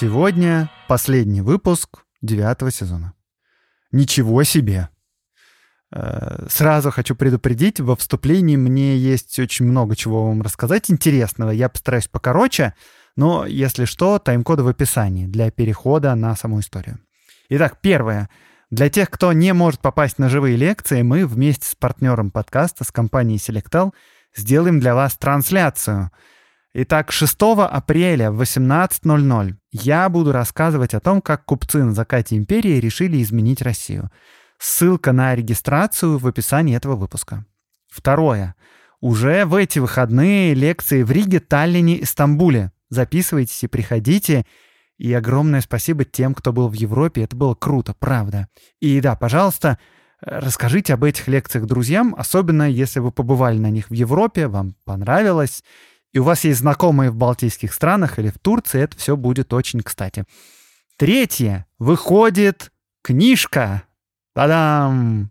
Сегодня последний выпуск девятого сезона. Ничего себе! Э, сразу хочу предупредить, во вступлении мне есть очень много чего вам рассказать интересного. Я постараюсь покороче, но, если что, тайм-коды в описании для перехода на саму историю. Итак, первое. Для тех, кто не может попасть на живые лекции, мы вместе с партнером подкаста, с компанией Selectal, сделаем для вас трансляцию — Итак, 6 апреля в 18.00 я буду рассказывать о том, как купцы на закате империи решили изменить Россию. Ссылка на регистрацию в описании этого выпуска. Второе. Уже в эти выходные лекции в Риге, Таллине и Стамбуле. Записывайтесь и приходите. И огромное спасибо тем, кто был в Европе. Это было круто, правда. И да, пожалуйста, расскажите об этих лекциях друзьям, особенно если вы побывали на них в Европе, вам понравилось, и у вас есть знакомые в Балтийских странах или в Турции, это все будет очень кстати. Третье. Выходит книжка. Та-дам!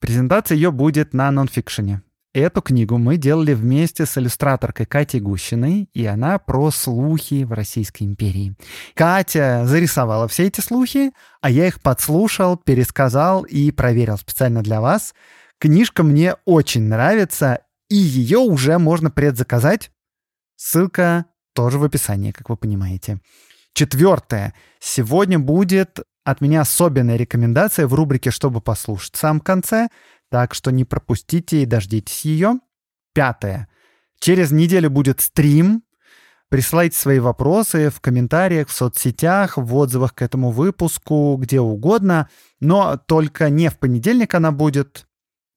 Презентация ее будет на нонфикшене. Эту книгу мы делали вместе с иллюстраторкой Катей Гущиной, и она про слухи в Российской империи. Катя зарисовала все эти слухи, а я их подслушал, пересказал и проверил специально для вас. Книжка мне очень нравится, и ее уже можно предзаказать Ссылка тоже в описании, как вы понимаете. Четвертое. Сегодня будет от меня особенная рекомендация в рубрике «Чтобы послушать» в самом конце, так что не пропустите и дождитесь ее. Пятое. Через неделю будет стрим. Присылайте свои вопросы в комментариях, в соцсетях, в отзывах к этому выпуску, где угодно. Но только не в понедельник она будет,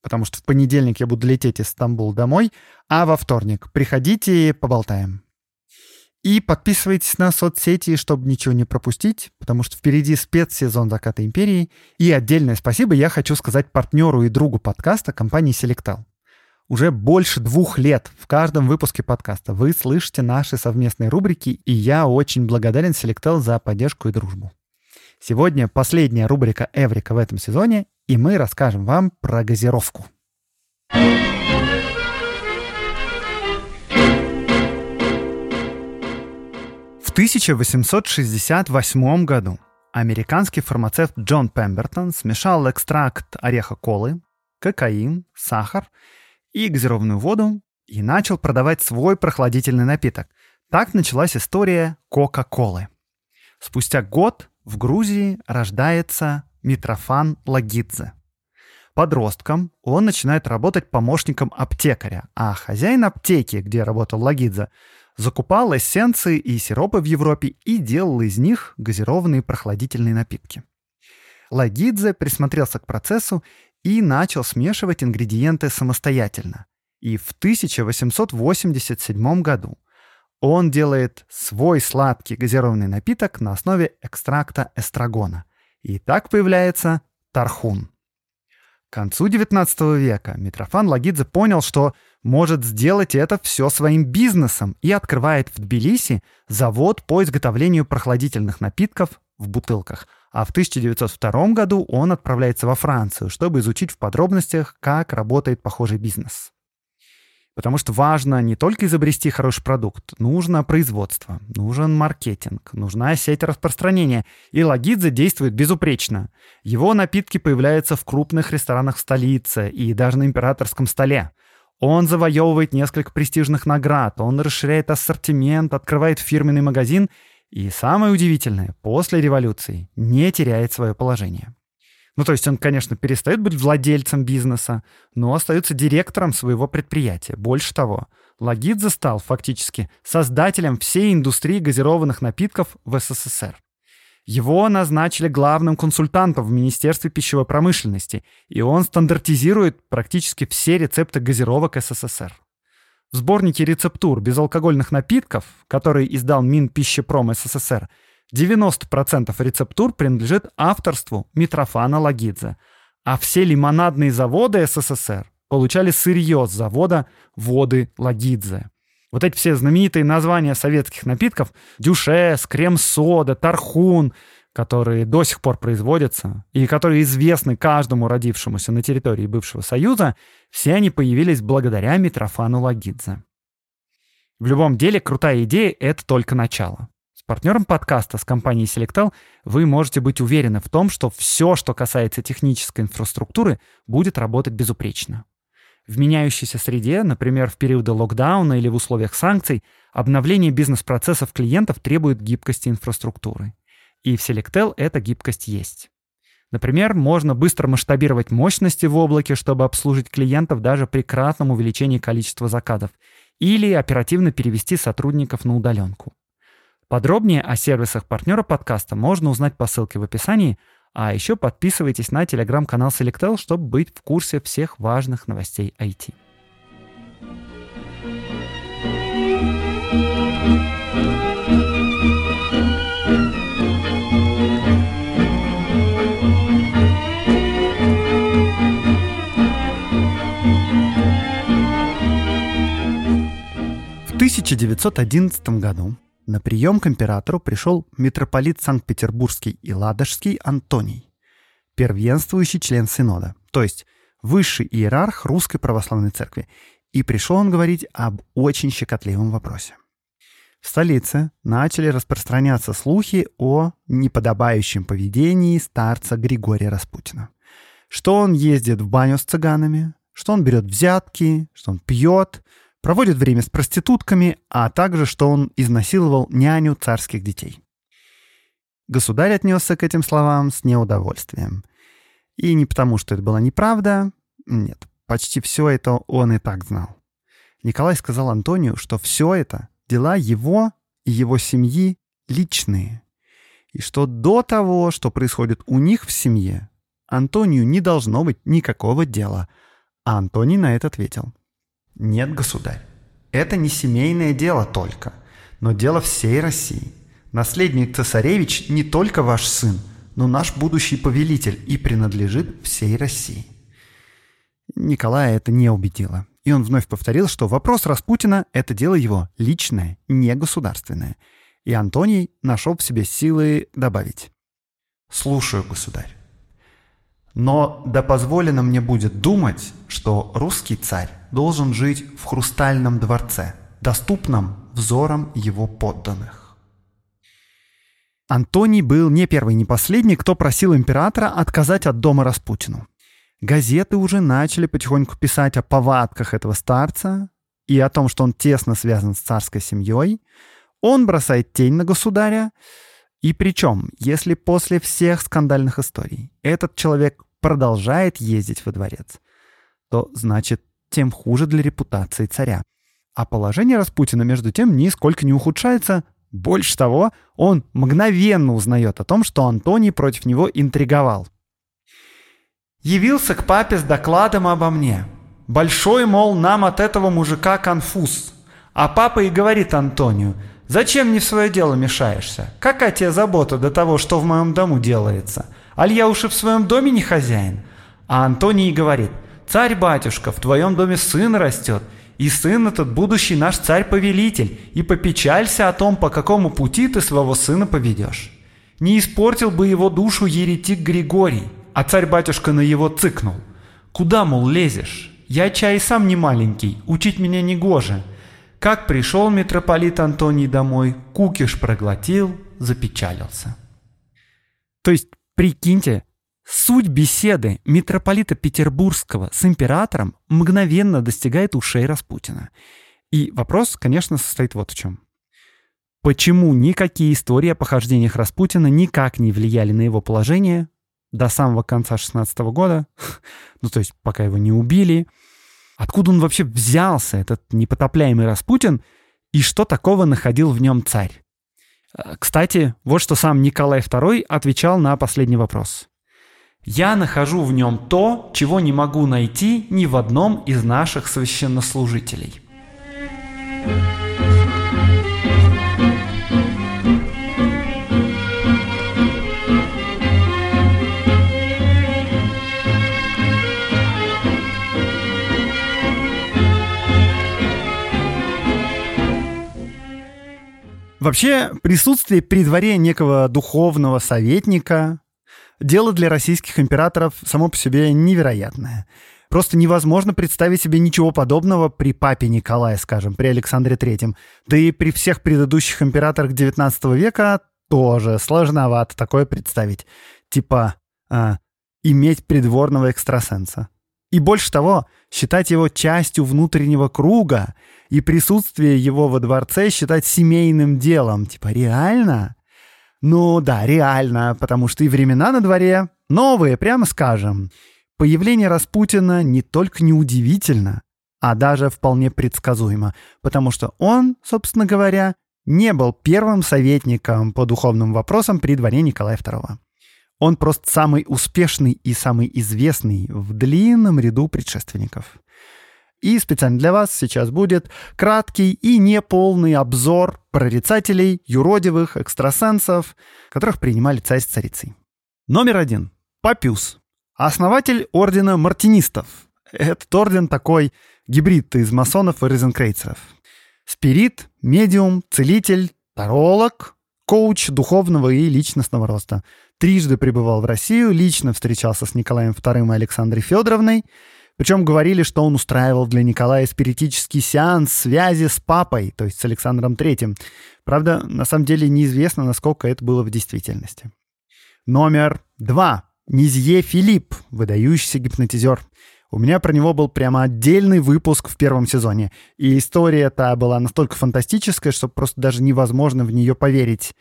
потому что в понедельник я буду лететь из Стамбула домой, а во вторник приходите поболтаем. И подписывайтесь на соцсети, чтобы ничего не пропустить, потому что впереди спецсезон «Заката империи». И отдельное спасибо я хочу сказать партнеру и другу подкаста компании Selectal. Уже больше двух лет в каждом выпуске подкаста вы слышите наши совместные рубрики, и я очень благодарен Selectal за поддержку и дружбу. Сегодня последняя рубрика «Эврика» в этом сезоне, и мы расскажем вам про газировку. В 1868 году американский фармацевт Джон Пембертон смешал экстракт ореха колы, кокаин, сахар и газированную воду и начал продавать свой прохладительный напиток. Так началась история Кока-Колы. Спустя год в Грузии рождается Митрофан Лагидзе. Подростком он начинает работать помощником аптекаря, а хозяин аптеки, где работал Лагидзе, закупал эссенции и сиропы в Европе и делал из них газированные прохладительные напитки. Лагидзе присмотрелся к процессу и начал смешивать ингредиенты самостоятельно. И в 1887 году он делает свой сладкий газированный напиток на основе экстракта эстрагона. И так появляется тархун. К концу XIX века Митрофан Лагидзе понял, что может сделать это все своим бизнесом и открывает в Тбилиси завод по изготовлению прохладительных напитков в бутылках. А в 1902 году он отправляется во Францию, чтобы изучить в подробностях, как работает похожий бизнес. Потому что важно не только изобрести хороший продукт, нужно производство, нужен маркетинг, нужна сеть распространения. И Лагидзе действует безупречно. Его напитки появляются в крупных ресторанах в столице и даже на императорском столе. Он завоевывает несколько престижных наград, он расширяет ассортимент, открывает фирменный магазин и, самое удивительное, после революции не теряет свое положение. Ну, то есть он, конечно, перестает быть владельцем бизнеса, но остается директором своего предприятия. Больше того, Лагидзе стал фактически создателем всей индустрии газированных напитков в СССР. Его назначили главным консультантом в Министерстве пищевой промышленности, и он стандартизирует практически все рецепты газировок СССР. В сборнике рецептур безалкогольных напитков, который издал Минпищепром СССР, 90% рецептур принадлежит авторству Митрофана Лагидзе, а все лимонадные заводы СССР получали сырье с завода «Воды Лагидзе». Вот эти все знаменитые названия советских напитков – дюшес, крем-сода, тархун – которые до сих пор производятся и которые известны каждому родившемуся на территории бывшего Союза, все они появились благодаря Митрофану Лагидзе. В любом деле, крутая идея — это только начало. Партнером подкаста, с компанией Selectel, вы можете быть уверены в том, что все, что касается технической инфраструктуры, будет работать безупречно. В меняющейся среде, например, в периоды локдауна или в условиях санкций, обновление бизнес-процессов клиентов требует гибкости инфраструктуры. И в Selectel эта гибкость есть. Например, можно быстро масштабировать мощности в облаке, чтобы обслужить клиентов даже при кратном увеличении количества заказов, или оперативно перевести сотрудников на удаленку. Подробнее о сервисах партнера подкаста можно узнать по ссылке в описании, а еще подписывайтесь на телеграм-канал Selectel, чтобы быть в курсе всех важных новостей IT. 1911 году на прием к императору пришел митрополит Санкт-Петербургский и Ладожский Антоний, первенствующий член Синода, то есть высший иерарх Русской Православной Церкви, и пришел он говорить об очень щекотливом вопросе. В столице начали распространяться слухи о неподобающем поведении старца Григория Распутина. Что он ездит в баню с цыганами, что он берет взятки, что он пьет, проводит время с проститутками, а также, что он изнасиловал няню царских детей. Государь отнесся к этим словам с неудовольствием. И не потому, что это была неправда, нет, почти все это он и так знал. Николай сказал Антонию, что все это дела его и его семьи личные, и что до того, что происходит у них в семье, Антонию не должно быть никакого дела. А Антоний на это ответил. Нет, государь, это не семейное дело только, но дело всей России. Наследник цесаревич не только ваш сын, но наш будущий повелитель и принадлежит всей России. Николая это не убедило. И он вновь повторил, что вопрос Распутина — это дело его личное, не государственное. И Антоний нашел в себе силы добавить. «Слушаю, государь. Но да позволено мне будет думать, что русский царь должен жить в хрустальном дворце, доступном взорам его подданных. Антоний был не первый, не последний, кто просил императора отказать от дома Распутину. Газеты уже начали потихоньку писать о повадках этого старца и о том, что он тесно связан с царской семьей. Он бросает тень на государя. И причем, если после всех скандальных историй этот человек продолжает ездить во дворец, то значит тем хуже для репутации царя. А положение Распутина, между тем, нисколько не ухудшается. Больше того, он мгновенно узнает о том, что Антоний против него интриговал. «Явился к папе с докладом обо мне. Большой, мол, нам от этого мужика конфуз. А папа и говорит Антонию, зачем мне в свое дело мешаешься? Какая тебе забота до того, что в моем дому делается? Аль я уж и в своем доме не хозяин?» А Антоний говорит – Царь-батюшка, в твоем доме сын растет, и сын этот будущий наш царь-повелитель, и попечалься о том, по какому пути ты своего сына поведешь. Не испортил бы его душу еретик Григорий, а царь-батюшка на его цыкнул. Куда, мол, лезешь? Я чай сам не маленький, учить меня не гоже. Как пришел митрополит Антоний домой, кукиш проглотил, запечалился. То есть, прикиньте, Суть беседы митрополита Петербургского с императором мгновенно достигает ушей Распутина. И вопрос, конечно, состоит вот в чем. Почему никакие истории о похождениях Распутина никак не влияли на его положение до самого конца 16 года, ну то есть пока его не убили, откуда он вообще взялся, этот непотопляемый Распутин, и что такого находил в нем царь? Э, кстати, вот что сам Николай II отвечал на последний вопрос. Я нахожу в нем то, чего не могу найти ни в одном из наших священнослужителей. Вообще, присутствие при дворе некого духовного советника – дело для российских императоров само по себе невероятное. Просто невозможно представить себе ничего подобного при папе Николае, скажем, при Александре Третьем. Да и при всех предыдущих императорах XIX века тоже сложновато такое представить. Типа а, иметь придворного экстрасенса. И больше того, считать его частью внутреннего круга и присутствие его во дворце считать семейным делом. Типа, реально? Ну да, реально, потому что и времена на дворе новые, прямо скажем. Появление Распутина не только неудивительно, а даже вполне предсказуемо, потому что он, собственно говоря, не был первым советником по духовным вопросам при дворе Николая II. Он просто самый успешный и самый известный в длинном ряду предшественников. И специально для вас сейчас будет краткий и неполный обзор прорицателей, юродивых, экстрасенсов, которых принимали царь с царицей. Номер один. Папюс. Основатель ордена мартинистов. Этот орден такой гибрид из масонов и розенкрейцеров. Спирит, медиум, целитель, таролог, коуч духовного и личностного роста. Трижды пребывал в Россию, лично встречался с Николаем II и Александрой Федоровной. Причем говорили, что он устраивал для Николая спиритический сеанс связи с папой, то есть с Александром III. Правда, на самом деле неизвестно, насколько это было в действительности. Номер два. Низье Филипп, выдающийся гипнотизер. У меня про него был прямо отдельный выпуск в первом сезоне. И история эта была настолько фантастическая, что просто даже невозможно в нее поверить.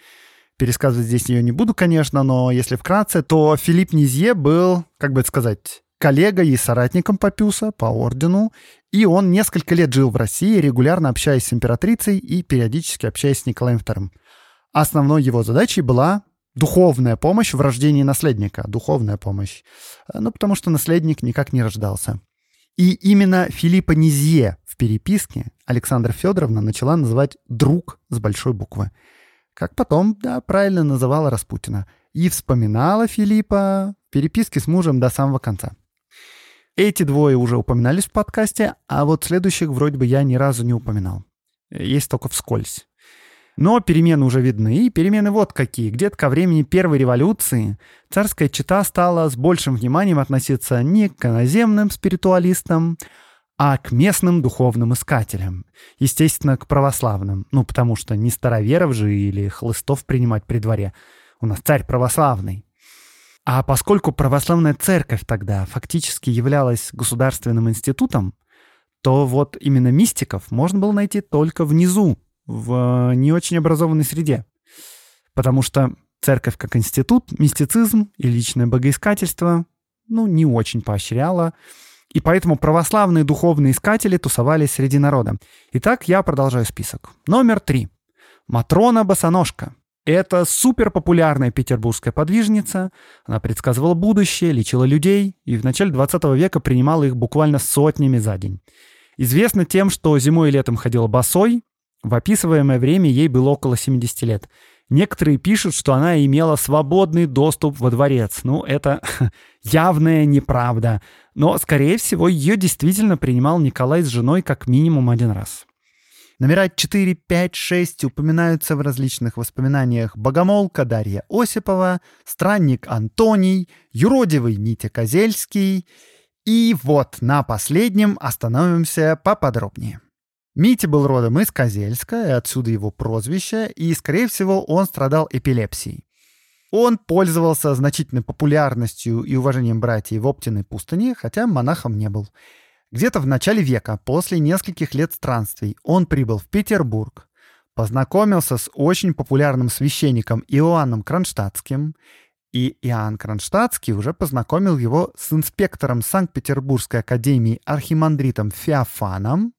Пересказывать здесь ее не буду, конечно, но если вкратце, то Филипп Низье был, как бы это сказать, коллегой и соратником Папюса по ордену, и он несколько лет жил в России, регулярно общаясь с императрицей и периодически общаясь с Николаем II. Основной его задачей была духовная помощь в рождении наследника, духовная помощь. Ну, потому что наследник никак не рождался. И именно Филиппа Низье в переписке Александра Федоровна начала называть «друг» с большой буквы. Как потом, да, правильно называла Распутина. И вспоминала Филиппа в переписке с мужем до самого конца. Эти двое уже упоминались в подкасте, а вот следующих вроде бы я ни разу не упоминал. Есть только вскользь. Но перемены уже видны, и перемены вот какие. Где-то ко времени Первой революции царская чита стала с большим вниманием относиться не к иноземным спиритуалистам, а к местным духовным искателям. Естественно, к православным. Ну, потому что не староверов же или хлыстов принимать при дворе. У нас царь православный. А поскольку православная церковь тогда фактически являлась государственным институтом, то вот именно мистиков можно было найти только внизу, в не очень образованной среде. Потому что церковь как институт, мистицизм и личное богоискательство, ну, не очень поощряла. И поэтому православные духовные искатели тусовались среди народа. Итак, я продолжаю список. Номер три. Матрона Босоножка. Это суперпопулярная петербургская подвижница. Она предсказывала будущее, лечила людей и в начале 20 века принимала их буквально сотнями за день. Известна тем, что зимой и летом ходила босой, в описываемое время ей было около 70 лет. Некоторые пишут, что она имела свободный доступ во дворец. Ну, это явная неправда. Но, скорее всего, ее действительно принимал Николай с женой как минимум один раз. Номера 4, 5, 6 упоминаются в различных воспоминаниях Богомолка Дарья Осипова, Странник Антоний, Юродивый Митя Козельский. И вот на последнем остановимся поподробнее. Митя был родом из Козельска, и отсюда его прозвище, и, скорее всего, он страдал эпилепсией. Он пользовался значительной популярностью и уважением братьев в Оптиной пустыне, хотя монахом не был. Где-то в начале века, после нескольких лет странствий, он прибыл в Петербург, познакомился с очень популярным священником Иоанном Кронштадтским, и Иоанн Кронштадтский уже познакомил его с инспектором Санкт-Петербургской академии архимандритом Феофаном,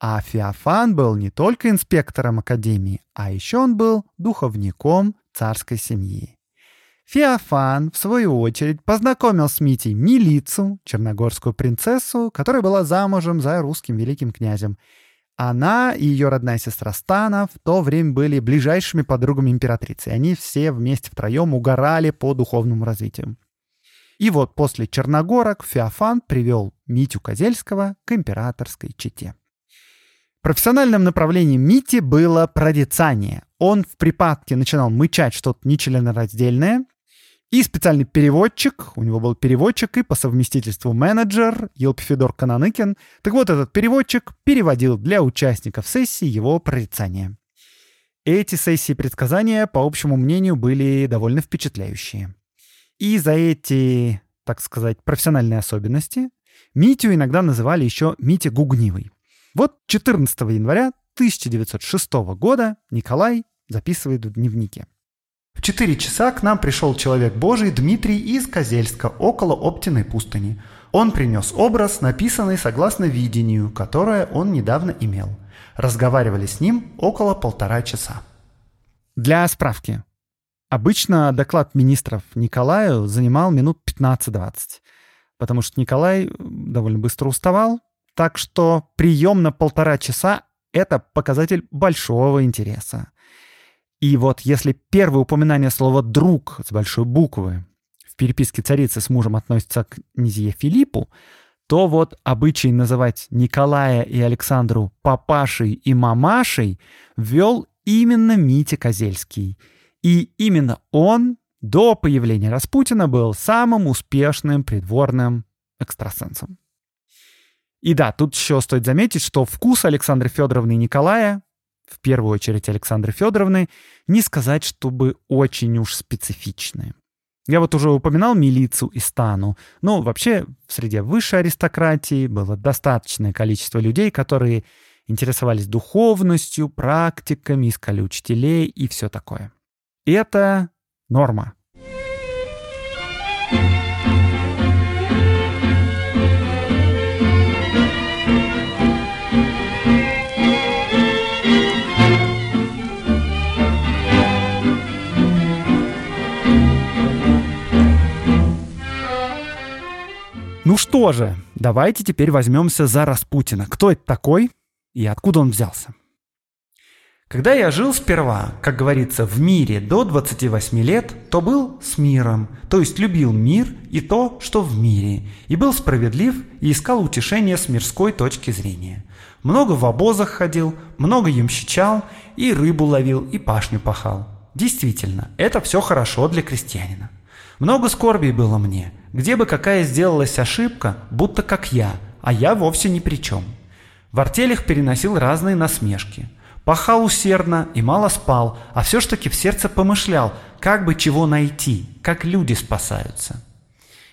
а Феофан был не только инспектором академии, а еще он был духовником царской семьи. Феофан, в свою очередь, познакомил с Митей Милицу, черногорскую принцессу, которая была замужем за русским великим князем. Она и ее родная сестра Стана в то время были ближайшими подругами императрицы. Они все вместе втроем угорали по духовному развитию. И вот после Черногорок Феофан привел Митю Козельского к императорской чете. Профессиональным направлением Мити было прорицание. Он в припадке начинал мычать что-то нечленораздельное, и специальный переводчик, у него был переводчик и по совместительству менеджер Елпифедор Кананыкин. Так вот, этот переводчик переводил для участников сессии его прорицания. Эти сессии предсказания, по общему мнению, были довольно впечатляющие. И за эти, так сказать, профессиональные особенности Митю иногда называли еще Митя Гугнивый. Вот 14 января 1906 года Николай записывает в дневнике. В 4 часа к нам пришел человек Божий Дмитрий из Козельска, около Оптиной пустыни. Он принес образ, написанный согласно видению, которое он недавно имел. Разговаривали с ним около полтора часа. Для справки. Обычно доклад министров Николаю занимал минут 15-20, потому что Николай довольно быстро уставал, так что прием на полтора часа — это показатель большого интереса. И вот если первое упоминание слова «друг» с большой буквы в переписке царицы с мужем относится к князье Филиппу, то вот обычай называть Николая и Александру папашей и мамашей ввел именно Митя Козельский — и именно он до появления Распутина был самым успешным придворным экстрасенсом. И да, тут еще стоит заметить, что вкус Александры Федоровны и Николая, в первую очередь Александры Федоровны, не сказать, чтобы очень уж специфичные. Я вот уже упоминал милицию и стану. Ну, вообще, в среде высшей аристократии было достаточное количество людей, которые интересовались духовностью, практиками, искали учителей и все такое. Это норма. Ну что же, давайте теперь возьмемся за Распутина. Кто это такой и откуда он взялся? Когда я жил сперва, как говорится, в мире до 28 лет, то был с миром, то есть любил мир и то, что в мире, и был справедлив и искал утешения с мирской точки зрения. Много в обозах ходил, много ямщичал, и рыбу ловил, и пашню пахал. Действительно, это все хорошо для крестьянина. Много скорби было мне, где бы какая сделалась ошибка, будто как я, а я вовсе ни при чем. В артелях переносил разные насмешки – Пахал усердно и мало спал, а все ж таки в сердце помышлял, как бы чего найти, как люди спасаются.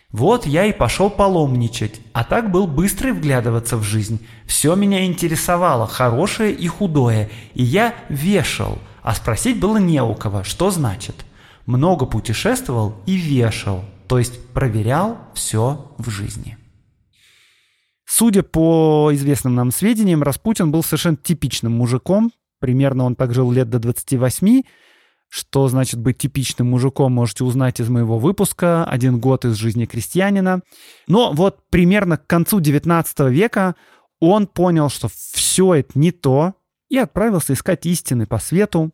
Вот я и пошел паломничать, а так был быстрый вглядываться в жизнь. Все меня интересовало, хорошее и худое, и я вешал, а спросить было не у кого, что значит. Много путешествовал и вешал, то есть проверял все в жизни. Судя по известным нам сведениям, Распутин был совершенно типичным мужиком, Примерно он так жил лет до 28. Что значит быть типичным мужиком, можете узнать из моего выпуска «Один год из жизни крестьянина». Но вот примерно к концу 19 века он понял, что все это не то, и отправился искать истины по свету.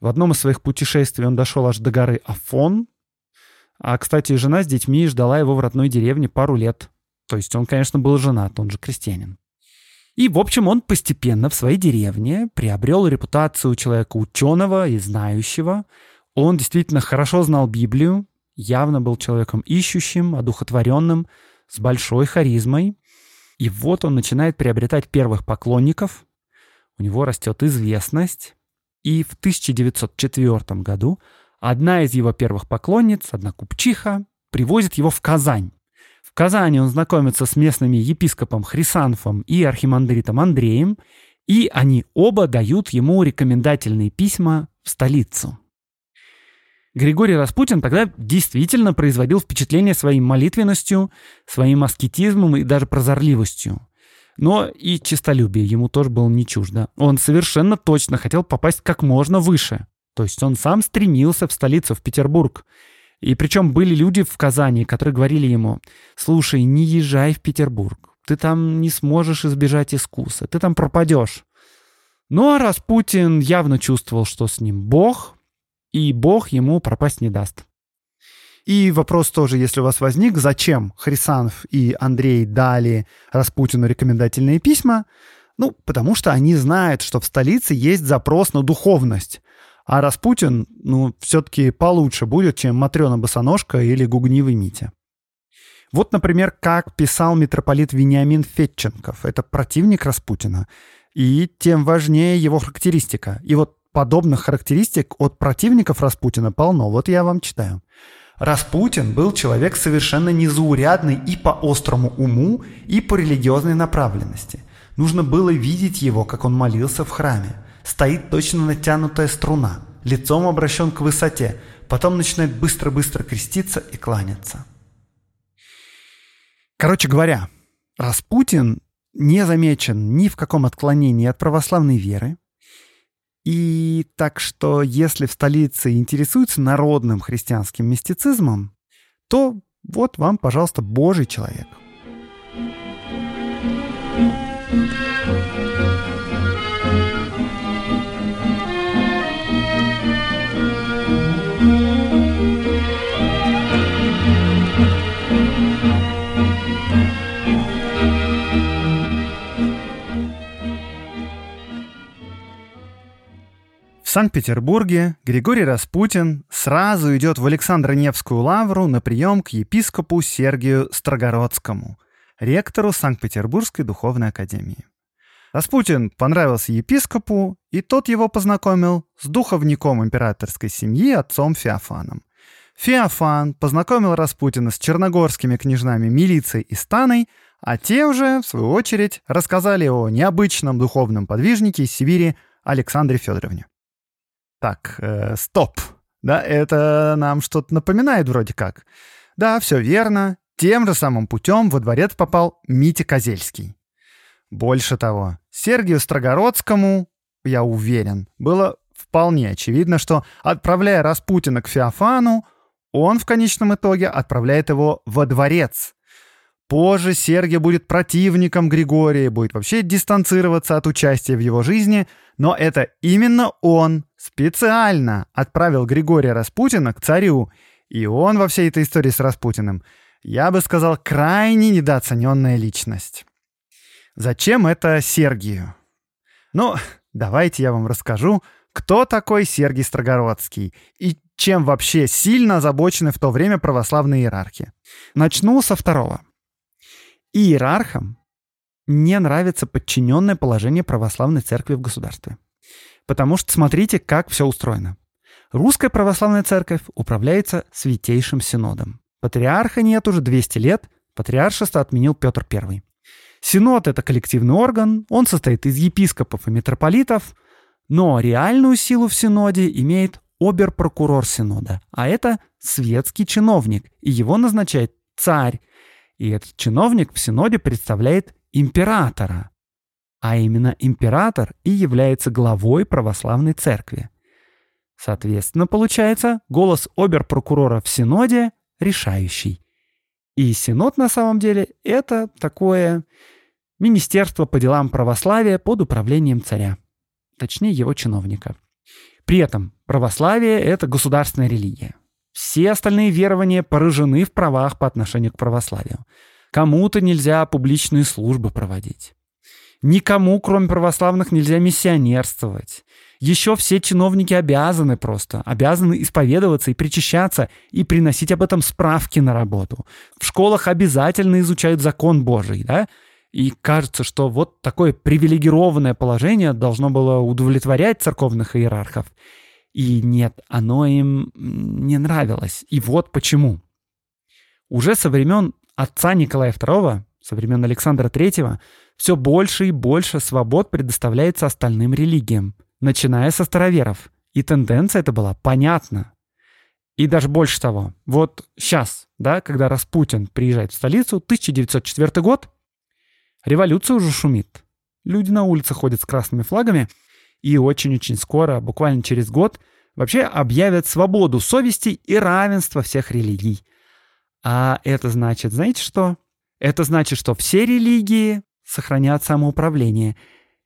В одном из своих путешествий он дошел аж до горы Афон. А, кстати, жена с детьми ждала его в родной деревне пару лет. То есть он, конечно, был женат, он же крестьянин. И, в общем, он постепенно в своей деревне приобрел репутацию человека ученого и знающего. Он действительно хорошо знал Библию, явно был человеком ищущим, одухотворенным, с большой харизмой. И вот он начинает приобретать первых поклонников, у него растет известность. И в 1904 году одна из его первых поклонниц, одна купчиха, привозит его в Казань. В Казани он знакомится с местными епископом Хрисанфом и архимандритом Андреем, и они оба дают ему рекомендательные письма в столицу. Григорий Распутин тогда действительно производил впечатление своей молитвенностью, своим аскетизмом и даже прозорливостью. Но и честолюбие ему тоже было не чуждо. Он совершенно точно хотел попасть как можно выше. То есть он сам стремился в столицу, в Петербург. И причем были люди в Казани, которые говорили ему, слушай, не езжай в Петербург, ты там не сможешь избежать искуса, ты там пропадешь. Ну а Распутин явно чувствовал, что с ним Бог, и Бог ему пропасть не даст. И вопрос тоже, если у вас возник, зачем Хрисанов и Андрей дали Распутину рекомендательные письма? Ну, потому что они знают, что в столице есть запрос на духовность. А Распутин, ну, все-таки получше будет, чем Матрена Босоножка или Гугнивый Митя. Вот, например, как писал митрополит Вениамин Фетченков. Это противник Распутина. И тем важнее его характеристика. И вот подобных характеристик от противников Распутина полно. Вот я вам читаю. Распутин был человек совершенно незаурядный и по острому уму, и по религиозной направленности. Нужно было видеть его, как он молился в храме. Стоит точно натянутая струна, лицом обращен к высоте, потом начинает быстро-быстро креститься и кланяться. Короче говоря, Распутин не замечен ни в каком отклонении от православной веры. И так что, если в столице интересуются народным христианским мистицизмом, то вот вам, пожалуйста, Божий человек. Санкт-Петербурге Григорий Распутин сразу идет в Александро-Невскую лавру на прием к епископу Сергию Строгородскому, ректору Санкт-Петербургской духовной академии. Распутин понравился епископу, и тот его познакомил с духовником императорской семьи отцом Феофаном. Феофан познакомил Распутина с черногорскими княжнами Милицией и Станой, а те уже, в свою очередь, рассказали о необычном духовном подвижнике из Сибири Александре Федоровне. Так, э, стоп. Да, это нам что-то напоминает вроде как. Да, все верно. Тем же самым путем во дворец попал Митя Козельский. Больше того, Сергию Строгородскому, я уверен, было вполне очевидно, что, отправляя Распутина к Феофану, он в конечном итоге отправляет его во дворец. Позже Сергий будет противником Григория, будет вообще дистанцироваться от участия в его жизни, но это именно он специально отправил Григория Распутина к царю, и он во всей этой истории с Распутиным, я бы сказал, крайне недооцененная личность. Зачем это Сергию? Ну, давайте я вам расскажу, кто такой Сергий Строгородский и чем вообще сильно озабочены в то время православные иерархи. Начну со второго. Иерархам не нравится подчиненное положение православной церкви в государстве. Потому что смотрите, как все устроено. Русская православная церковь управляется Святейшим Синодом. Патриарха нет уже 200 лет, патриаршество отменил Петр I. Синод — это коллективный орган, он состоит из епископов и митрополитов, но реальную силу в Синоде имеет обер-прокурор Синода, а это светский чиновник, и его назначает царь. И этот чиновник в Синоде представляет императора а именно император и является главой православной церкви. Соответственно, получается, голос обер-прокурора в Синоде решающий. И Синод на самом деле это такое министерство по делам православия под управлением царя, точнее его чиновника. При этом православие — это государственная религия. Все остальные верования поражены в правах по отношению к православию. Кому-то нельзя публичные службы проводить. Никому, кроме православных, нельзя миссионерствовать. Еще все чиновники обязаны просто, обязаны исповедоваться и причащаться, и приносить об этом справки на работу. В школах обязательно изучают закон Божий, да? И кажется, что вот такое привилегированное положение должно было удовлетворять церковных иерархов. И нет, оно им не нравилось. И вот почему. Уже со времен отца Николая II, со времен Александра III, все больше и больше свобод предоставляется остальным религиям, начиная со староверов. И тенденция эта была понятна. И даже больше того, вот сейчас, да, когда Распутин приезжает в столицу, 1904 год, революция уже шумит. Люди на улице ходят с красными флагами, и очень-очень скоро, буквально через год, вообще объявят свободу совести и равенство всех религий. А это значит, знаете что? Это значит, что все религии сохранят самоуправление.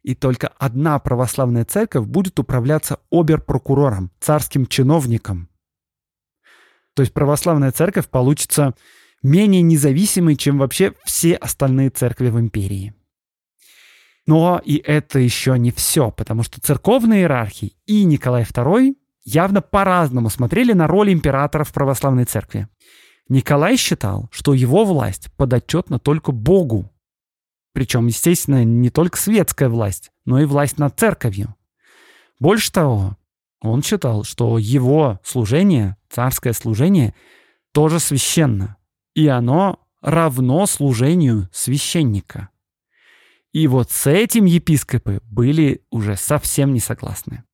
и только одна православная церковь будет управляться оберпрокурором, царским чиновником. То есть православная церковь получится менее независимой, чем вообще все остальные церкви в империи. Но и это еще не все, потому что церковные иерархи и Николай II явно по-разному смотрели на роль императора в православной церкви. Николай считал, что его власть подотчетна только Богу. Причем, естественно, не только светская власть, но и власть над церковью. Больше того, он считал, что его служение, царское служение, тоже священно, и оно равно служению священника. И вот с этим епископы были уже совсем не согласны.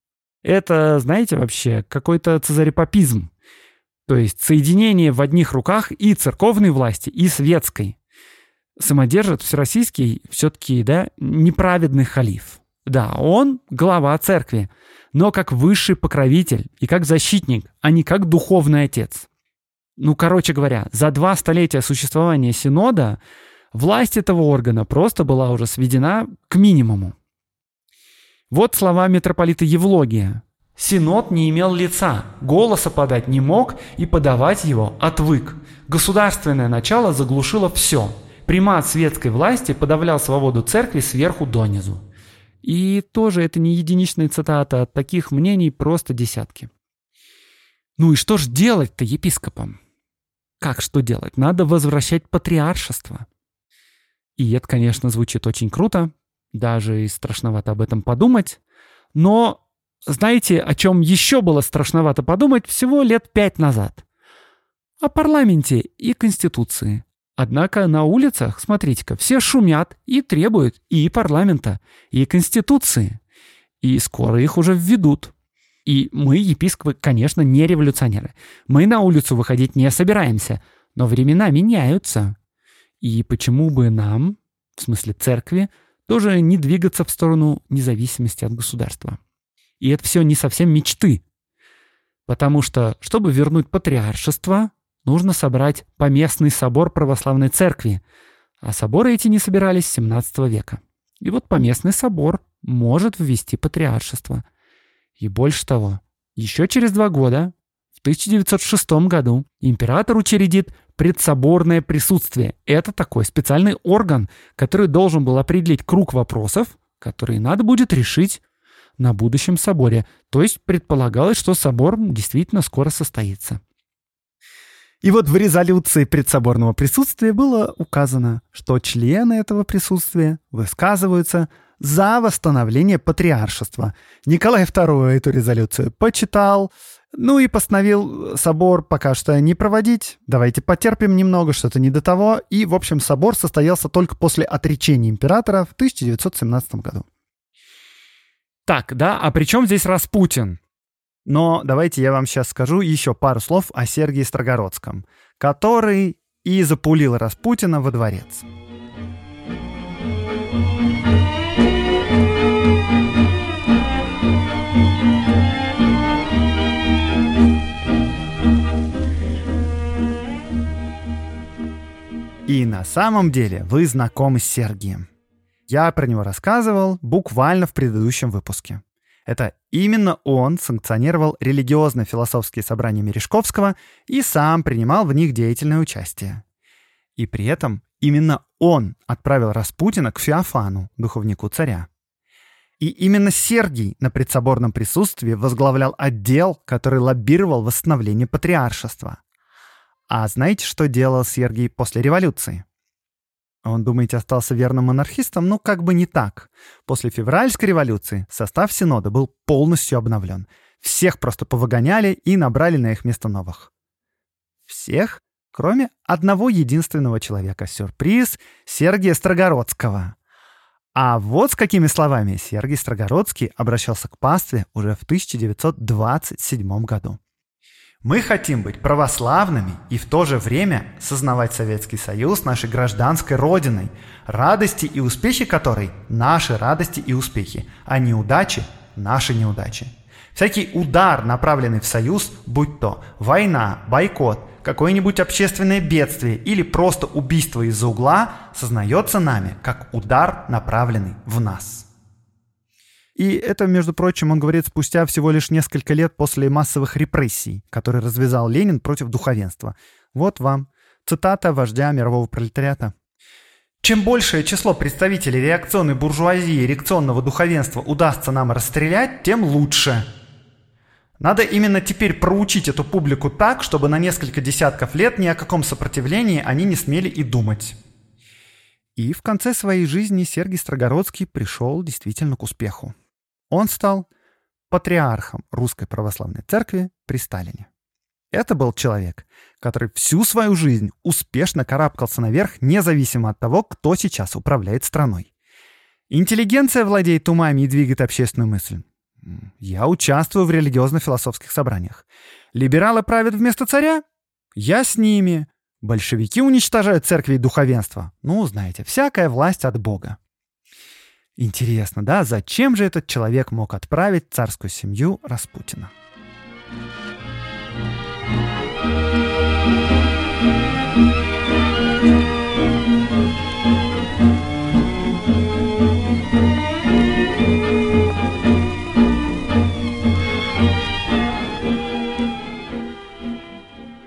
Это, знаете, вообще какой-то цезарепапизм. То есть соединение в одних руках и церковной власти, и светской. Самодержит всероссийский все-таки, да, неправедный халиф. Да, он глава церкви, но как высший покровитель и как защитник, а не как духовный отец. Ну, короче говоря, за два столетия существования Синода власть этого органа просто была уже сведена к минимуму. Вот слова митрополита Евлогия. Синод не имел лица, голоса подать не мог и подавать его отвык. Государственное начало заглушило все. Примат светской власти подавлял свободу церкви сверху донизу. И тоже это не единичная цитата, от таких мнений просто десятки. Ну и что ж делать-то епископам? Как что делать? Надо возвращать патриаршество. И это, конечно, звучит очень круто, даже и страшновато об этом подумать. Но знаете, о чем еще было страшновато подумать всего лет пять назад? О парламенте и Конституции. Однако на улицах, смотрите-ка, все шумят и требуют и парламента, и Конституции. И скоро их уже введут. И мы, епископы, конечно, не революционеры. Мы на улицу выходить не собираемся, но времена меняются. И почему бы нам, в смысле церкви, тоже не двигаться в сторону независимости от государства? И это все не совсем мечты. Потому что, чтобы вернуть патриаршество, нужно собрать поместный собор православной церкви. А соборы эти не собирались с 17 века. И вот поместный собор может ввести патриаршество. И больше того, еще через два года, в 1906 году, император учредит предсоборное присутствие. Это такой специальный орган, который должен был определить круг вопросов, которые надо будет решить на будущем соборе. То есть предполагалось, что собор действительно скоро состоится. И вот в резолюции предсоборного присутствия было указано, что члены этого присутствия высказываются за восстановление патриаршества. Николай II эту резолюцию почитал, ну и постановил собор пока что не проводить. Давайте потерпим немного, что-то не до того. И, в общем, собор состоялся только после отречения императора в 1917 году. Так, да, а при чем здесь Распутин? Но давайте я вам сейчас скажу еще пару слов о Сергии Строгородском, который и запулил Распутина во дворец. И на самом деле вы знакомы с Сергием. Я про него рассказывал буквально в предыдущем выпуске. Это именно он санкционировал религиозно-философские собрания Мережковского и сам принимал в них деятельное участие. И при этом именно он отправил Распутина к Феофану, духовнику царя. И именно Сергий на предсоборном присутствии возглавлял отдел, который лоббировал восстановление патриаршества. А знаете, что делал Сергий после революции? Он, думаете, остался верным монархистом? Ну, как бы не так. После февральской революции состав Синода был полностью обновлен. Всех просто повыгоняли и набрали на их место новых. Всех, кроме одного единственного человека. Сюрприз — Сергия Строгородского. А вот с какими словами Сергий Строгородский обращался к пастве уже в 1927 году. Мы хотим быть православными и в то же время сознавать Советский Союз нашей гражданской родиной, радости и успехи которой – наши радости и успехи, а неудачи – наши неудачи. Всякий удар, направленный в Союз, будь то война, бойкот, какое-нибудь общественное бедствие или просто убийство из-за угла, сознается нами как удар, направленный в нас. И это, между прочим, он говорит спустя всего лишь несколько лет после массовых репрессий, которые развязал Ленин против духовенства. Вот вам цитата вождя мирового пролетариата. Чем большее число представителей реакционной буржуазии и реакционного духовенства удастся нам расстрелять, тем лучше. Надо именно теперь проучить эту публику так, чтобы на несколько десятков лет ни о каком сопротивлении они не смели и думать. И в конце своей жизни Сергий Строгородский пришел действительно к успеху. Он стал патриархом Русской Православной Церкви при Сталине. Это был человек, который всю свою жизнь успешно карабкался наверх, независимо от того, кто сейчас управляет страной. Интеллигенция владеет умами и двигает общественную мысль. Я участвую в религиозно-философских собраниях. Либералы правят вместо царя? Я с ними. Большевики уничтожают церкви и духовенство. Ну, знаете, всякая власть от Бога. Интересно, да, зачем же этот человек мог отправить царскую семью Распутина?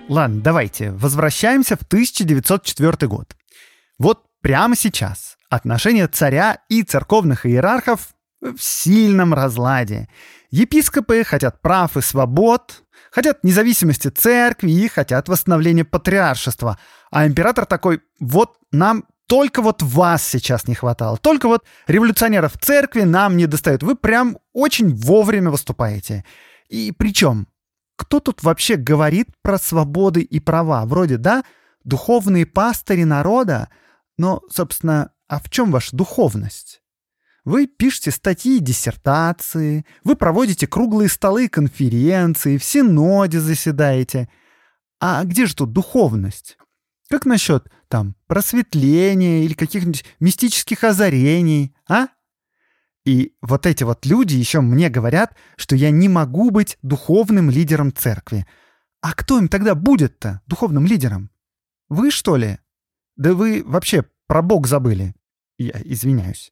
Ладно, давайте, возвращаемся в 1904 год. Вот прямо сейчас Отношения царя и церковных иерархов в сильном разладе. Епископы хотят прав и свобод, хотят независимости церкви и хотят восстановления патриаршества. А император такой, вот нам только вот вас сейчас не хватало. Только вот революционеров церкви нам не достают. Вы прям очень вовремя выступаете. И причем, кто тут вообще говорит про свободы и права? Вроде, да, духовные пастыри народа, но, собственно, а в чем ваша духовность? Вы пишете статьи и диссертации, вы проводите круглые столы и конференции, в синоде заседаете. А где же тут духовность? Как насчет там просветления или каких-нибудь мистических озарений, а? И вот эти вот люди еще мне говорят, что я не могу быть духовным лидером церкви. А кто им тогда будет-то, духовным лидером? Вы, что ли? Да вы вообще про Бог забыли. Я извиняюсь.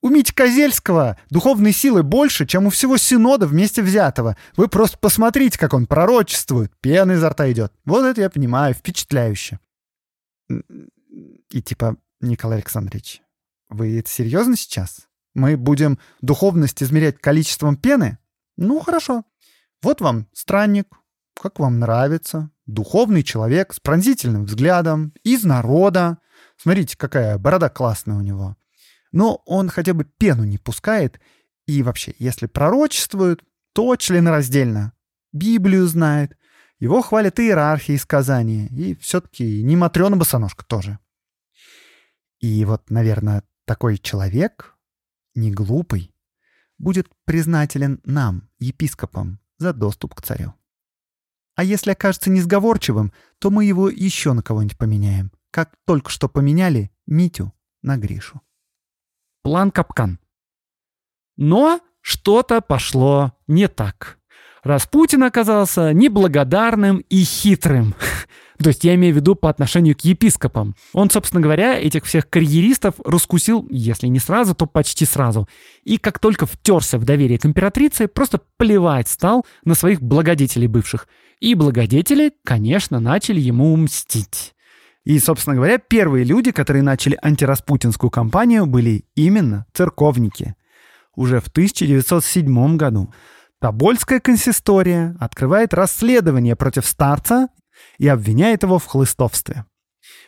У Мити Козельского духовной силы больше, чем у всего Синода вместе взятого. Вы просто посмотрите, как он пророчествует. Пена изо рта идет. Вот это я понимаю, впечатляюще. И типа, Николай Александрович, вы это серьезно сейчас? Мы будем духовность измерять количеством пены? Ну, хорошо. Вот вам странник, как вам нравится. Духовный человек с пронзительным взглядом, из народа, Смотрите, какая борода классная у него. Но он хотя бы пену не пускает. И вообще, если пророчествует, то членораздельно. Библию знает. Его хвалят иерархии из Казани. И все-таки не Матрена Босоножка тоже. И вот, наверное, такой человек, не глупый, будет признателен нам, епископам, за доступ к царю. А если окажется несговорчивым, то мы его еще на кого-нибудь поменяем как только что поменяли Митю на Гришу. План капкан. Но что-то пошло не так. Распутин оказался неблагодарным и хитрым. То есть я имею в виду по отношению к епископам. Он, собственно говоря, этих всех карьеристов раскусил, если не сразу, то почти сразу. И как только втерся в доверие к императрице, просто плевать стал на своих благодетелей бывших. И благодетели, конечно, начали ему мстить. И, собственно говоря, первые люди, которые начали антираспутинскую кампанию, были именно церковники. Уже в 1907 году Тобольская консистория открывает расследование против старца и обвиняет его в хлыстовстве.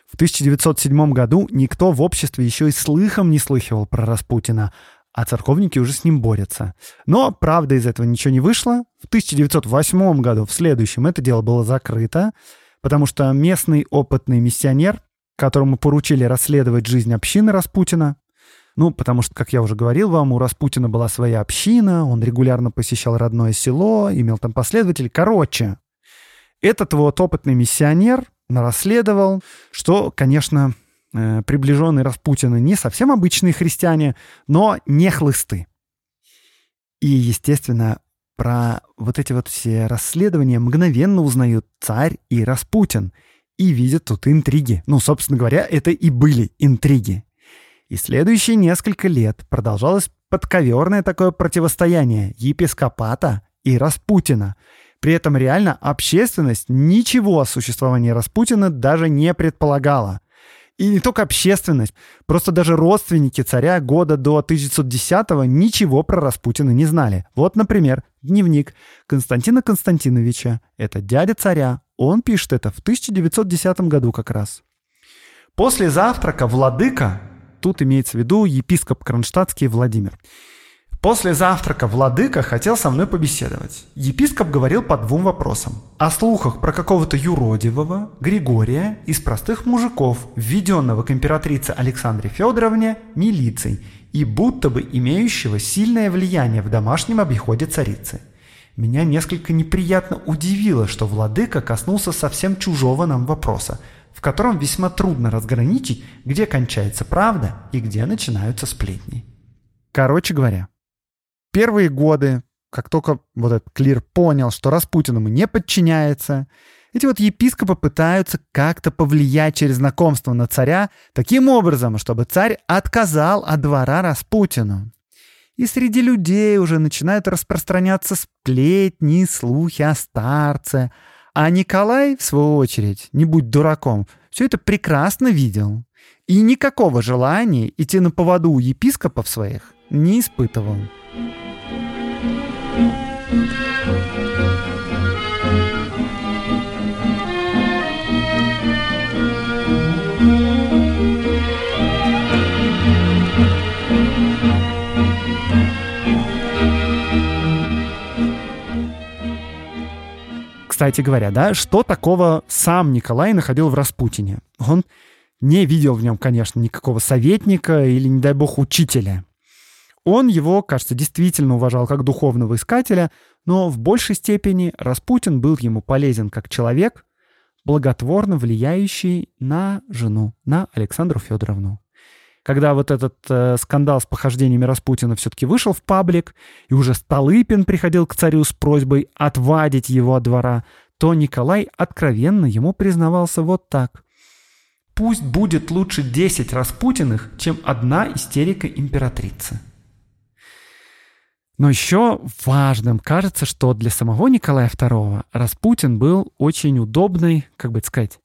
В 1907 году никто в обществе еще и слыхом не слыхивал про Распутина, а церковники уже с ним борются. Но, правда, из этого ничего не вышло. В 1908 году, в следующем, это дело было закрыто, потому что местный опытный миссионер, которому поручили расследовать жизнь общины Распутина, ну, потому что, как я уже говорил вам, у Распутина была своя община, он регулярно посещал родное село, имел там последователей. Короче, этот вот опытный миссионер расследовал, что, конечно, э, приближенные Распутина не совсем обычные христиане, но не хлысты. И, естественно, про вот эти вот все расследования мгновенно узнают царь и Распутин и видят тут интриги. Ну, собственно говоря, это и были интриги. И следующие несколько лет продолжалась подковерное такое противостояние епископата и Распутина. При этом реально общественность ничего о существовании Распутина даже не предполагала. И не только общественность, просто даже родственники царя года до 1910-го ничего про Распутина не знали. Вот, например, дневник Константина Константиновича. Это дядя царя. Он пишет это в 1910 году как раз. После завтрака владыка, тут имеется в виду епископ Кронштадтский Владимир, После завтрака владыка хотел со мной побеседовать. Епископ говорил по двум вопросам. О слухах про какого-то юродивого Григория из простых мужиков, введенного к императрице Александре Федоровне милицией и будто бы имеющего сильное влияние в домашнем обиходе царицы. Меня несколько неприятно удивило, что владыка коснулся совсем чужого нам вопроса, в котором весьма трудно разграничить, где кончается правда и где начинаются сплетни. Короче говоря, первые годы, как только вот этот Клир понял, что Распутин ему не подчиняется, эти вот епископы пытаются как-то повлиять через знакомство на царя таким образом, чтобы царь отказал от двора Распутину. И среди людей уже начинают распространяться сплетни, слухи о старце. А Николай, в свою очередь, не будь дураком, все это прекрасно видел. И никакого желания идти на поводу у епископов своих не испытывал. Кстати говоря, да, что такого сам Николай находил в Распутине? Он не видел в нем, конечно, никакого советника или, не дай бог, учителя. Он его, кажется, действительно уважал как духовного искателя, но в большей степени Распутин был ему полезен как человек, благотворно влияющий на жену, на Александру Федоровну. Когда вот этот э, скандал с похождениями Распутина все-таки вышел в паблик, и уже Столыпин приходил к царю с просьбой отвадить его от двора, то Николай откровенно ему признавался вот так. «Пусть будет лучше 10 Распутиных, чем одна истерика императрицы». Но еще важным кажется, что для самого Николая II Распутин был очень удобной, как бы сказать,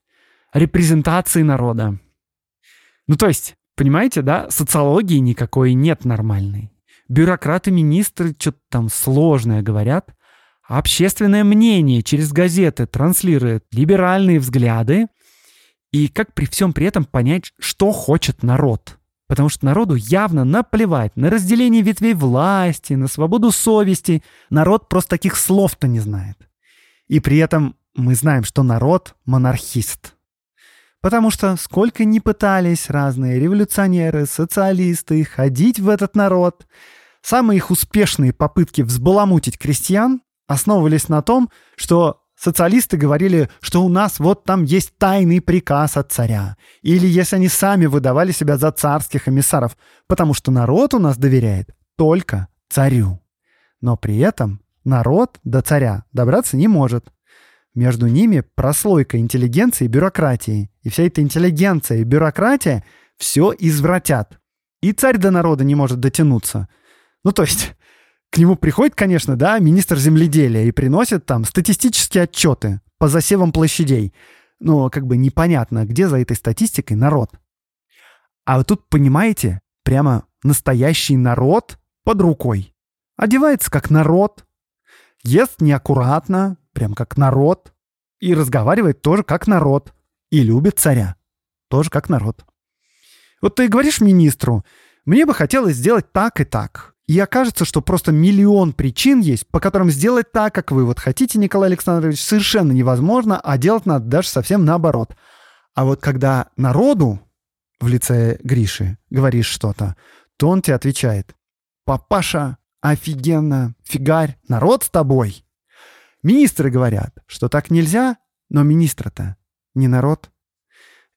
репрезентацией народа. Ну, то есть, понимаете, да, социологии никакой нет нормальной. Бюрократы-министры что-то там сложное говорят, а общественное мнение через газеты транслирует либеральные взгляды, и как при всем при этом понять, что хочет народ – Потому что народу явно наплевать на разделение ветвей власти, на свободу совести. Народ просто таких слов-то не знает. И при этом мы знаем, что народ монархист. Потому что сколько ни пытались разные революционеры, социалисты ходить в этот народ, самые их успешные попытки взбаламутить крестьян основывались на том, что Социалисты говорили, что у нас вот там есть тайный приказ от царя. Или если они сами выдавали себя за царских эмиссаров, потому что народ у нас доверяет только царю. Но при этом народ до царя добраться не может. Между ними прослойка интеллигенции и бюрократии. И вся эта интеллигенция и бюрократия все извратят. И царь до народа не может дотянуться. Ну, то есть, к нему приходит, конечно, да, министр земледелия и приносит там статистические отчеты по засевам площадей. Но как бы непонятно, где за этой статистикой народ. А вот тут, понимаете, прямо настоящий народ под рукой. Одевается как народ, ест неаккуратно, прям как народ, и разговаривает тоже как народ, и любит царя, тоже как народ. Вот ты говоришь министру, мне бы хотелось сделать так и так. И окажется, что просто миллион причин есть, по которым сделать так, как вы вот хотите, Николай Александрович, совершенно невозможно, а делать надо даже совсем наоборот. А вот когда народу в лице Гриши говоришь что-то, то он тебе отвечает, «Папаша, офигенно, фигарь, народ с тобой». Министры говорят, что так нельзя, но министр-то не народ.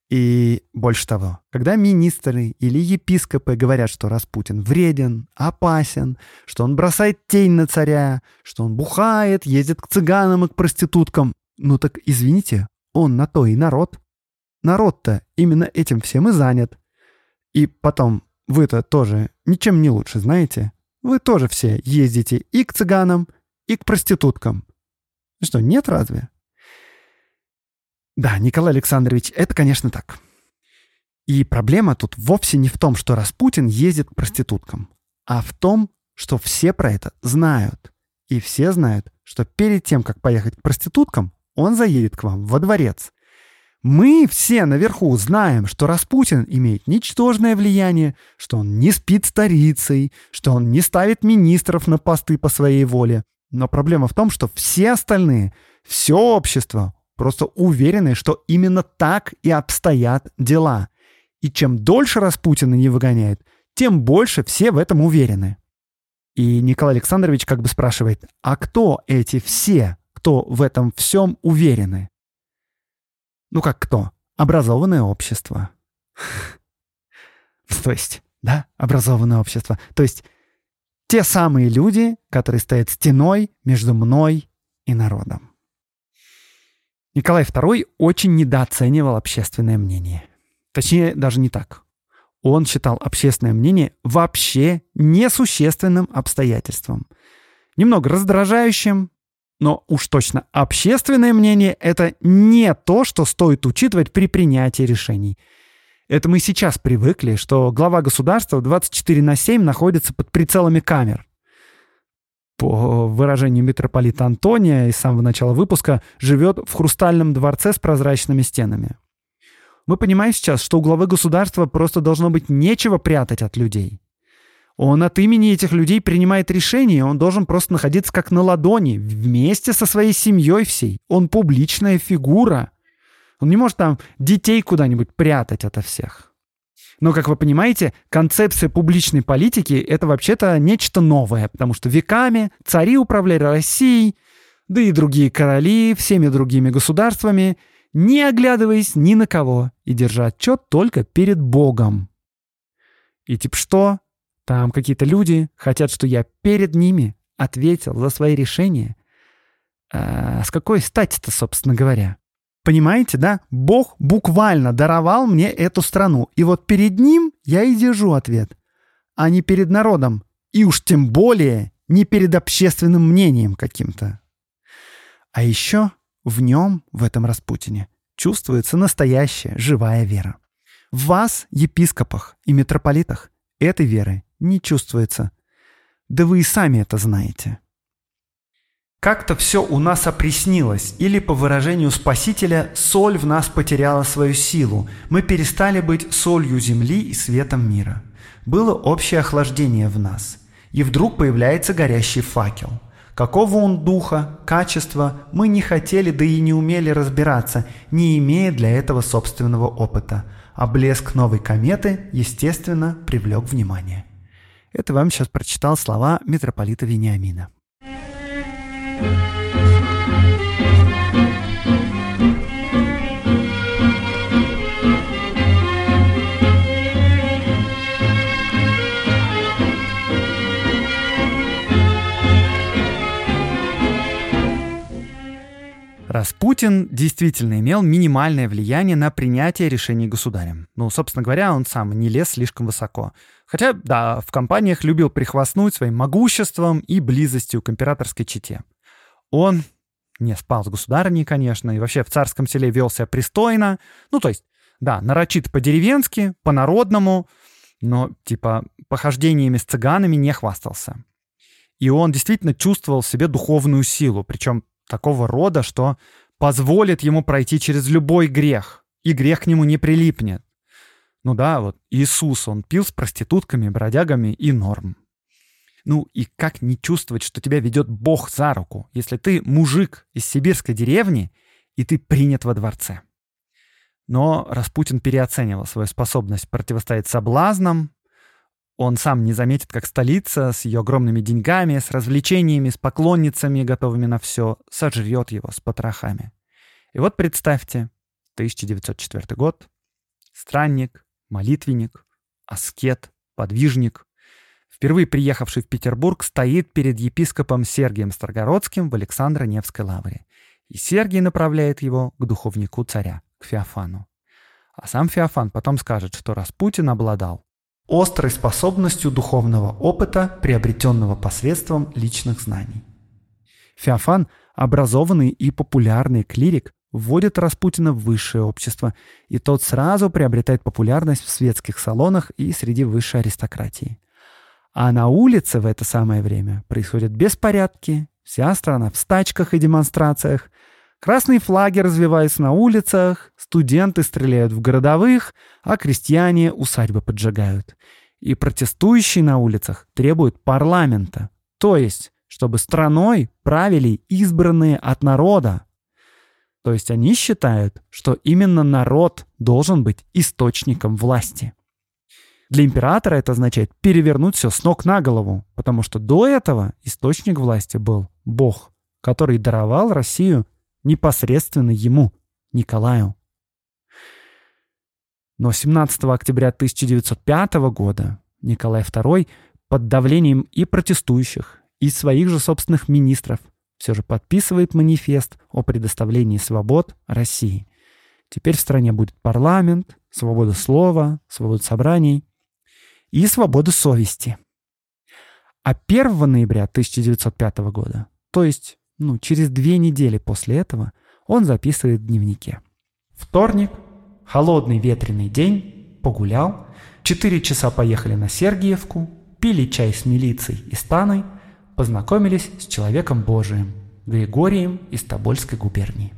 И больше того, когда министры или епископы говорят, что Распутин вреден, опасен, что он бросает тень на царя, что он бухает, ездит к цыганам и к проституткам, ну так извините, он на то и народ. Народ-то именно этим всем и занят. И потом, вы-то тоже ничем не лучше, знаете? Вы тоже все ездите и к цыганам, и к проституткам. Что, нет разве? Да, Николай Александрович, это, конечно, так. И проблема тут вовсе не в том, что Распутин ездит к проституткам, а в том, что все про это знают. И все знают, что перед тем, как поехать к проституткам, он заедет к вам во дворец. Мы все наверху знаем, что Распутин имеет ничтожное влияние, что он не спит старицей, что он не ставит министров на посты по своей воле. Но проблема в том, что все остальные, все общество просто уверены, что именно так и обстоят дела. И чем дольше Распутина не выгоняет, тем больше все в этом уверены. И Николай Александрович как бы спрашивает, а кто эти все, кто в этом всем уверены? Ну как кто? Образованное общество. То есть, да, образованное общество. То есть те самые люди, которые стоят стеной между мной и народом. Николай II очень недооценивал общественное мнение. Точнее, даже не так. Он считал общественное мнение вообще несущественным обстоятельством. Немного раздражающим, но уж точно общественное мнение — это не то, что стоит учитывать при принятии решений. Это мы сейчас привыкли, что глава государства 24 на 7 находится под прицелами камер. По выражению митрополита Антония из самого начала выпуска, живет в хрустальном дворце с прозрачными стенами. Мы понимаем сейчас, что у главы государства просто должно быть нечего прятать от людей. Он от имени этих людей принимает решения, он должен просто находиться как на ладони, вместе со своей семьей всей. Он публичная фигура. Он не может там детей куда-нибудь прятать ото всех. Но, как вы понимаете, концепция публичной политики — это вообще-то нечто новое, потому что веками цари управляли Россией, да и другие короли, всеми другими государствами, не оглядываясь ни на кого и держа отчет только перед Богом. И типа что? Там какие-то люди хотят, что я перед ними ответил за свои решения. А с какой стати-то, собственно говоря? Понимаете, да? Бог буквально даровал мне эту страну. И вот перед ним я и держу ответ. А не перед народом. И уж тем более не перед общественным мнением каким-то. А еще в нем, в этом Распутине, чувствуется настоящая живая вера. В вас, епископах и митрополитах, этой веры не чувствуется. Да вы и сами это знаете. Как-то все у нас опреснилось, или, по выражению Спасителя, соль в нас потеряла свою силу, мы перестали быть солью земли и светом мира. Было общее охлаждение в нас, и вдруг появляется горящий факел. Какого он духа, качества, мы не хотели, да и не умели разбираться, не имея для этого собственного опыта, а блеск новой кометы, естественно, привлек внимание. Это вам сейчас прочитал слова митрополита Вениамина. Распутин действительно имел минимальное влияние на принятие решений государем. Ну, собственно говоря, он сам не лез слишком высоко. Хотя, да, в компаниях любил прихвастнуть своим могуществом и близостью к императорской чете. Он не спал с государыней, конечно, и вообще в царском селе вел себя пристойно. Ну, то есть, да, нарочит по-деревенски, по-народному, но, типа, похождениями с цыганами не хвастался. И он действительно чувствовал в себе духовную силу, причем такого рода, что позволит ему пройти через любой грех, и грех к нему не прилипнет. Ну да, вот Иисус, он пил с проститутками, бродягами и норм. Ну и как не чувствовать, что тебя ведет Бог за руку, если ты мужик из сибирской деревни, и ты принят во дворце? Но Распутин переоценивал свою способность противостоять соблазнам, он сам не заметит, как столица с ее огромными деньгами, с развлечениями, с поклонницами, готовыми на все, сожрет его с потрохами. И вот представьте, 1904 год, странник, молитвенник, аскет, подвижник, впервые приехавший в Петербург, стоит перед епископом Сергием Строгородским в Александро-Невской лавре. И Сергий направляет его к духовнику царя, к Феофану. А сам Феофан потом скажет, что Распутин обладал острой способностью духовного опыта, приобретенного посредством личных знаний. Феофан, образованный и популярный клирик, вводит Распутина в высшее общество, и тот сразу приобретает популярность в светских салонах и среди высшей аристократии. А на улице в это самое время происходят беспорядки, вся страна в стачках и демонстрациях, красные флаги развиваются на улицах, студенты стреляют в городовых, а крестьяне усадьбы поджигают. И протестующие на улицах требуют парламента, то есть, чтобы страной правили избранные от народа, то есть они считают, что именно народ должен быть источником власти. Для императора это означает перевернуть все с ног на голову, потому что до этого источник власти был Бог, который даровал Россию непосредственно ему, Николаю. Но 17 октября 1905 года Николай II под давлением и протестующих, и своих же собственных министров все же подписывает манифест о предоставлении свобод России. Теперь в стране будет парламент, свобода слова, свобода собраний и свобода совести. А 1 ноября 1905 года, то есть ну, через две недели после этого, он записывает в дневнике. Вторник, холодный ветреный день, погулял, четыре часа поехали на Сергиевку, пили чай с милицией и станой – познакомились с человеком Божиим, Григорием из Тобольской губернии.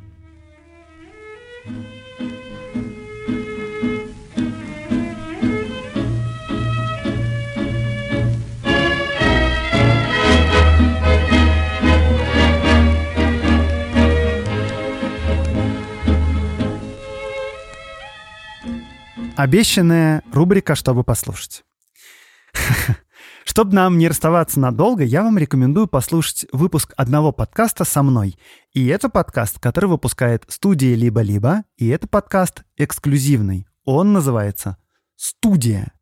Обещанная рубрика «Чтобы послушать». Чтобы нам не расставаться надолго, я вам рекомендую послушать выпуск одного подкаста со мной. И это подкаст, который выпускает студия «Либо-либо», и это подкаст эксклюзивный. Он называется «Студия».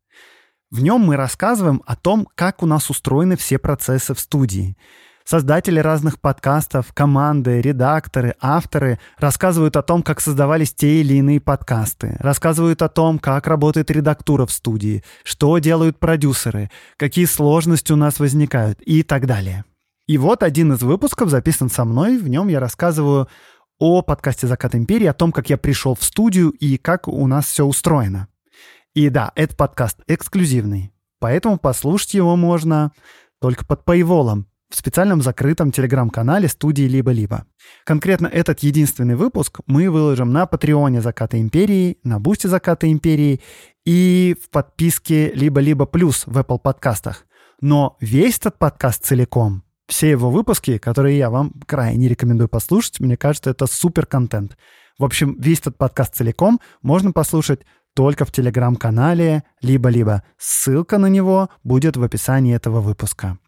В нем мы рассказываем о том, как у нас устроены все процессы в студии – Создатели разных подкастов, команды, редакторы, авторы рассказывают о том, как создавались те или иные подкасты, рассказывают о том, как работает редактура в студии, что делают продюсеры, какие сложности у нас возникают и так далее. И вот один из выпусков записан со мной, в нем я рассказываю о подкасте «Закат империи», о том, как я пришел в студию и как у нас все устроено. И да, этот подкаст эксклюзивный, поэтому послушать его можно только под paywall в специальном закрытом телеграм-канале студии «Либо-либо». Конкретно этот единственный выпуск мы выложим на Патреоне «Заката Империи», на Бусте «Заката Империи» и в подписке «Либо-либо плюс» в Apple подкастах. Но весь этот подкаст целиком, все его выпуски, которые я вам крайне рекомендую послушать, мне кажется, это супер контент. В общем, весь этот подкаст целиком можно послушать только в телеграм-канале «Либо-либо». Ссылка на него будет в описании этого выпуска.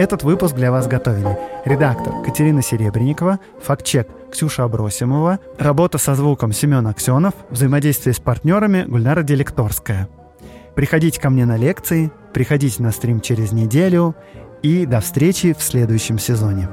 Этот выпуск для вас готовили редактор Катерина Серебренникова, фактчек Ксюша Абросимова, работа со звуком Семен Аксенов, взаимодействие с партнерами Гульнара Делекторская. Приходите ко мне на лекции, приходите на стрим через неделю и до встречи в следующем сезоне.